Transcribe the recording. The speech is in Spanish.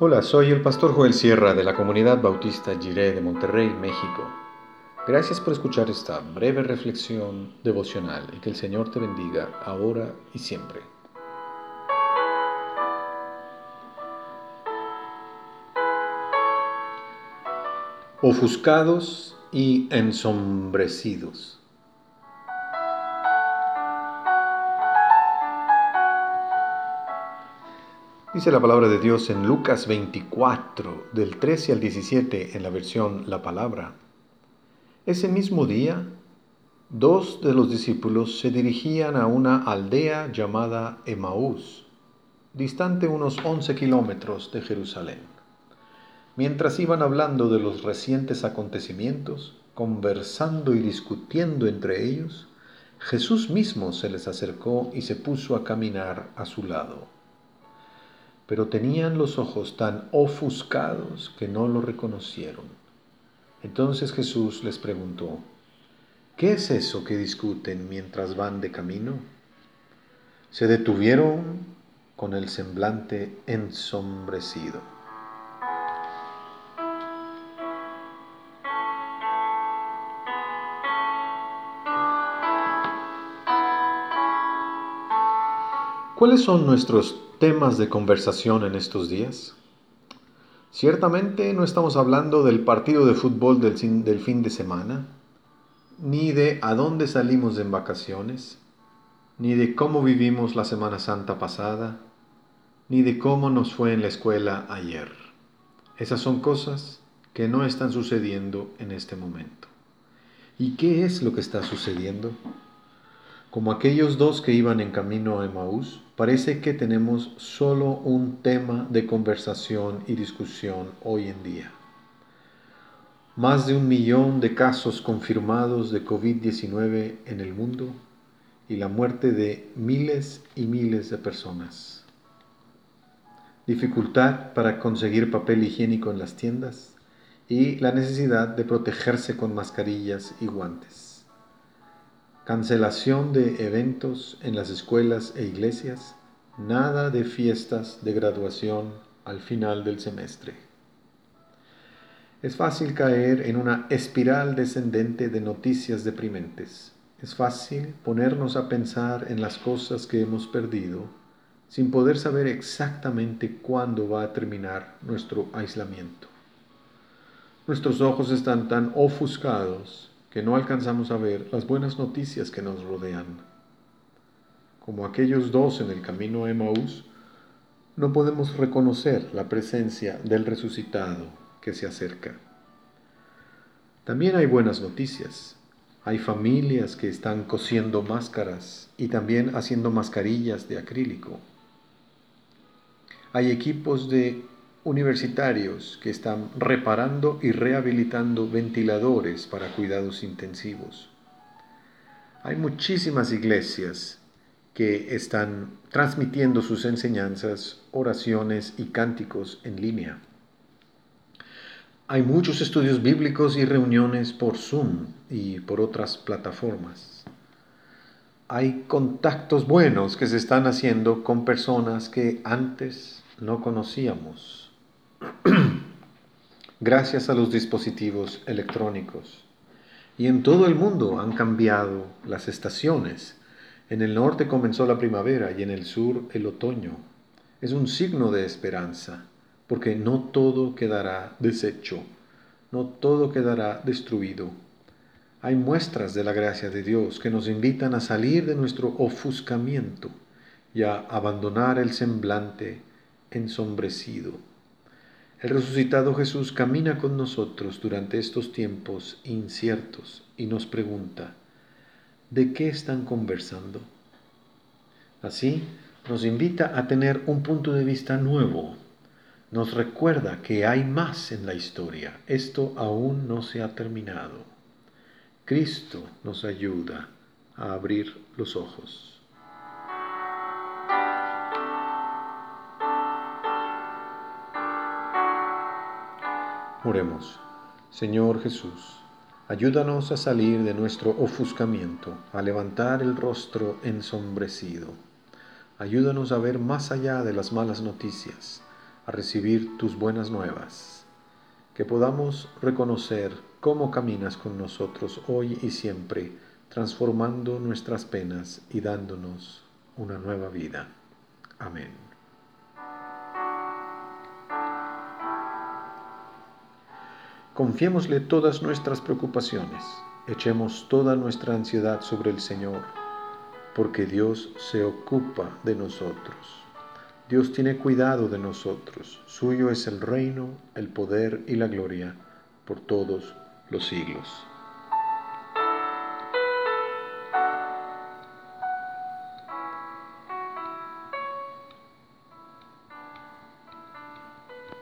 Hola, soy el pastor Joel Sierra de la comunidad bautista Jiré de Monterrey, México. Gracias por escuchar esta breve reflexión devocional y que el Señor te bendiga ahora y siempre. Ofuscados y ensombrecidos. Dice la palabra de Dios en Lucas 24, del 13 al 17, en la versión La Palabra. Ese mismo día, dos de los discípulos se dirigían a una aldea llamada Emaús, distante unos 11 kilómetros de Jerusalén. Mientras iban hablando de los recientes acontecimientos, conversando y discutiendo entre ellos, Jesús mismo se les acercó y se puso a caminar a su lado pero tenían los ojos tan ofuscados que no lo reconocieron. Entonces Jesús les preguntó, ¿qué es eso que discuten mientras van de camino? Se detuvieron con el semblante ensombrecido. ¿Cuáles son nuestros temas de conversación en estos días? Ciertamente no estamos hablando del partido de fútbol del, fin de semana, ni de a dónde salimos en vacaciones, ni de cómo vivimos la Semana Santa pasada, ni de cómo nos fue en la escuela ayer. Esas son cosas que no están sucediendo en este momento. ¿Y qué es lo que está sucediendo? Como aquellos dos que iban en camino a Emaús, parece que tenemos solo un tema de conversación y discusión hoy en día. Más de un millón de casos confirmados de COVID-19 en el mundo y la muerte de miles y miles de personas. Dificultad para conseguir papel higiénico en las tiendas y la necesidad de protegerse con mascarillas y guantes cancelación de eventos en las escuelas e iglesias, nada de fiestas de graduación al final del semestre. Es fácil caer en una espiral descendente de noticias deprimentes. Es fácil ponernos a pensar en las cosas que hemos perdido sin poder saber exactamente cuándo va a terminar nuestro aislamiento. Nuestros ojos están tan ofuscados que no alcanzamos a ver las buenas noticias que nos rodean. Como aquellos dos en el camino a Emaús, no podemos reconocer la presencia del resucitado que se acerca. También hay buenas noticias. Hay familias que están cosiendo máscaras y también haciendo mascarillas de acrílico. Hay equipos de universitarios que están reparando y rehabilitando ventiladores para cuidados intensivos. Hay muchísimas iglesias que están transmitiendo sus enseñanzas, oraciones y cánticos en línea. Hay muchos estudios bíblicos y reuniones por Zoom y por otras plataformas. Hay contactos buenos que se están haciendo con personas que antes no conocíamos gracias a los dispositivos electrónicos. Y en todo el mundo han cambiado las estaciones. En el norte comenzó la primavera y en el sur el otoño. Es un signo de esperanza, porque no todo quedará deshecho, no todo quedará destruido. Hay muestras de la gracia de Dios que nos invitan a salir de nuestro ofuscamiento y a abandonar el semblante ensombrecido el resucitado Jesús camina con nosotros durante estos tiempos inciertos y nos pregunta, ¿de qué están conversando? Así nos invita a tener un punto de vista nuevo. Nos recuerda que hay más en la historia. Esto aún no se ha terminado. Cristo nos ayuda a abrir los ojos. Oremos. Señor Jesús, ayúdanos a salir de nuestro ofuscamiento, a levantar el rostro ensombrecido. Ayúdanos a ver más allá de las malas noticias, a recibir tus buenas nuevas, que podamos reconocer cómo caminas con nosotros hoy y siempre, transformando nuestras penas y dándonos una nueva vida. Amén. Confiémosle todas nuestras preocupaciones, echemos toda nuestra ansiedad sobre el Señor, porque Dios se ocupa de nosotros. Dios tiene cuidado de nosotros, suyo es el reino, el poder y la gloria por todos los siglos.